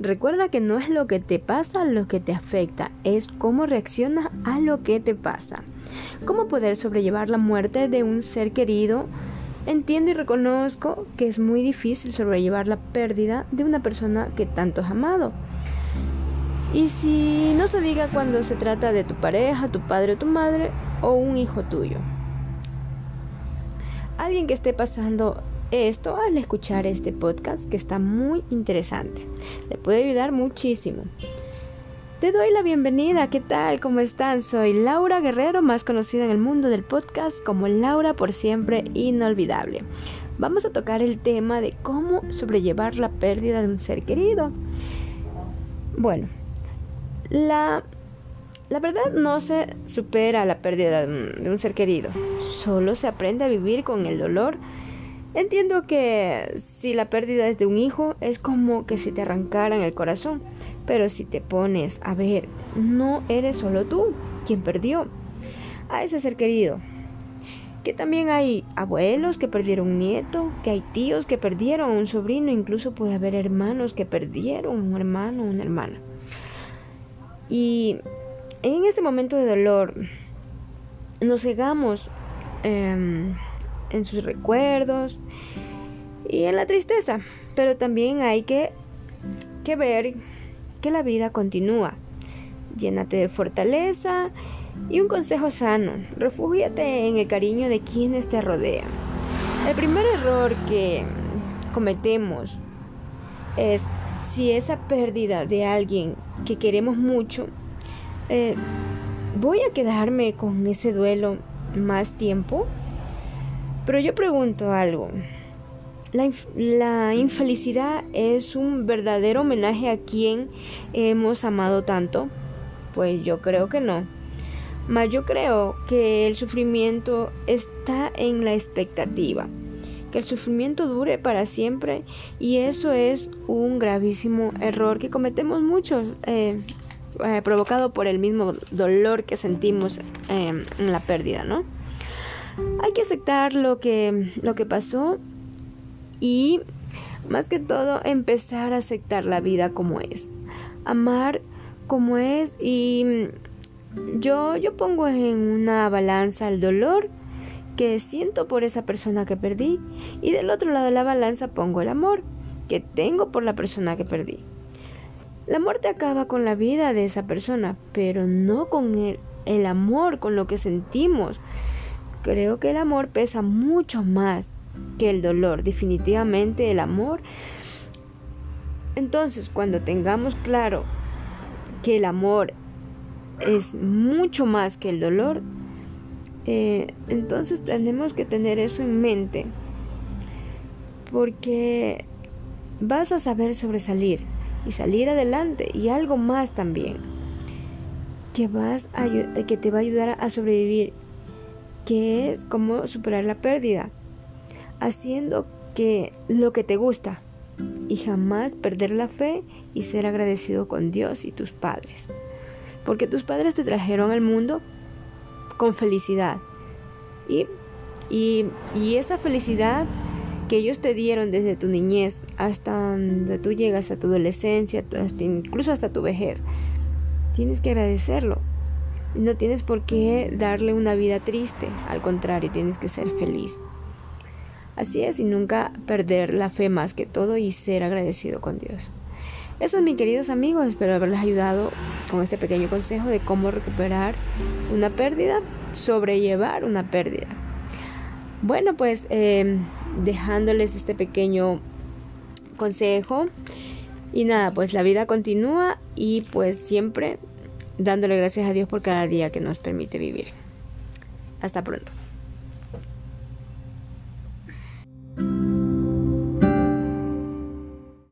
Recuerda que no es lo que te pasa lo que te afecta, es cómo reaccionas a lo que te pasa. ¿Cómo poder sobrellevar la muerte de un ser querido? Entiendo y reconozco que es muy difícil sobrellevar la pérdida de una persona que tanto has amado. Y si no se diga cuando se trata de tu pareja, tu padre o tu madre o un hijo tuyo. Alguien que esté pasando esto al escuchar este podcast que está muy interesante. Le puede ayudar muchísimo. Te doy la bienvenida, ¿qué tal? ¿Cómo están? Soy Laura Guerrero, más conocida en el mundo del podcast como Laura por siempre inolvidable. Vamos a tocar el tema de cómo sobrellevar la pérdida de un ser querido. Bueno, la, la verdad no se supera la pérdida de un ser querido, solo se aprende a vivir con el dolor. Entiendo que si la pérdida es de un hijo, es como que si te arrancaran el corazón, pero si te pones a ver, no eres solo tú quien perdió a ese ser querido. Que también hay abuelos que perdieron un nieto, que hay tíos que perdieron un sobrino, incluso puede haber hermanos que perdieron un hermano o una hermana. Y en ese momento de dolor nos cegamos em, en sus recuerdos y en la tristeza, pero también hay que, que ver que la vida continúa. Llénate de fortaleza y un consejo sano. Refúgiate en el cariño de quienes te rodean. El primer error que cometemos es si esa pérdida de alguien que queremos mucho, eh, ¿voy a quedarme con ese duelo más tiempo? Pero yo pregunto algo. La, infelicidad es un verdadero homenaje a quien hemos amado tanto? Pues yo creo que no. Mas yo creo que el sufrimiento está en la expectativa que el sufrimiento dure para siempre y eso es un gravísimo error que cometemos muchos eh, eh, provocado por el mismo dolor que sentimos em, en la pérdida, ¿no? Hay que aceptar lo que, lo que pasó y más que todo empezar a aceptar la vida como es, amar como es y yo, yo pongo en una balanza el dolor que siento por esa persona que perdí y del otro lado de la balanza pongo el amor que tengo por la persona que perdí. La muerte acaba con la vida de esa persona, pero no con el, el amor, con lo que sentimos. Creo que el amor pesa mucho más que el dolor. Definitivamente el amor. Entonces, cuando tengamos claro que el amor es mucho más que el dolor, eh, entonces tenemos que tener eso en mente porque vas a saber sobresalir y salir adelante y algo más también que vas a, que te va a ayudar a sobrevivir que es como superar la pérdida haciendo que lo que te gusta y jamás perder la fe y ser agradecido con Dios y tus padres porque tus padres te trajeron al mundo con felicidad. Y, y, esa felicidad que ellos te dieron desde tu niñez hasta donde tú llegas a tu adolescencia, incluso hasta tu vejez, tienes que agradecerlo. No tienes por qué darle una vida triste, al contrario, tienes que ser feliz. Así es, y nunca perder la fe más que todo y ser agradecido con Dios. Eso, mis queridos amigos, espero haberles ayudado con este pequeño consejo de cómo recuperar una pérdida, sobrellevar una pérdida. Bueno, pues eh, dejándoles este pequeño consejo. Y nada, pues la vida continúa y pues siempre dándole gracias a Dios por cada día que nos permite vivir. Hasta pronto.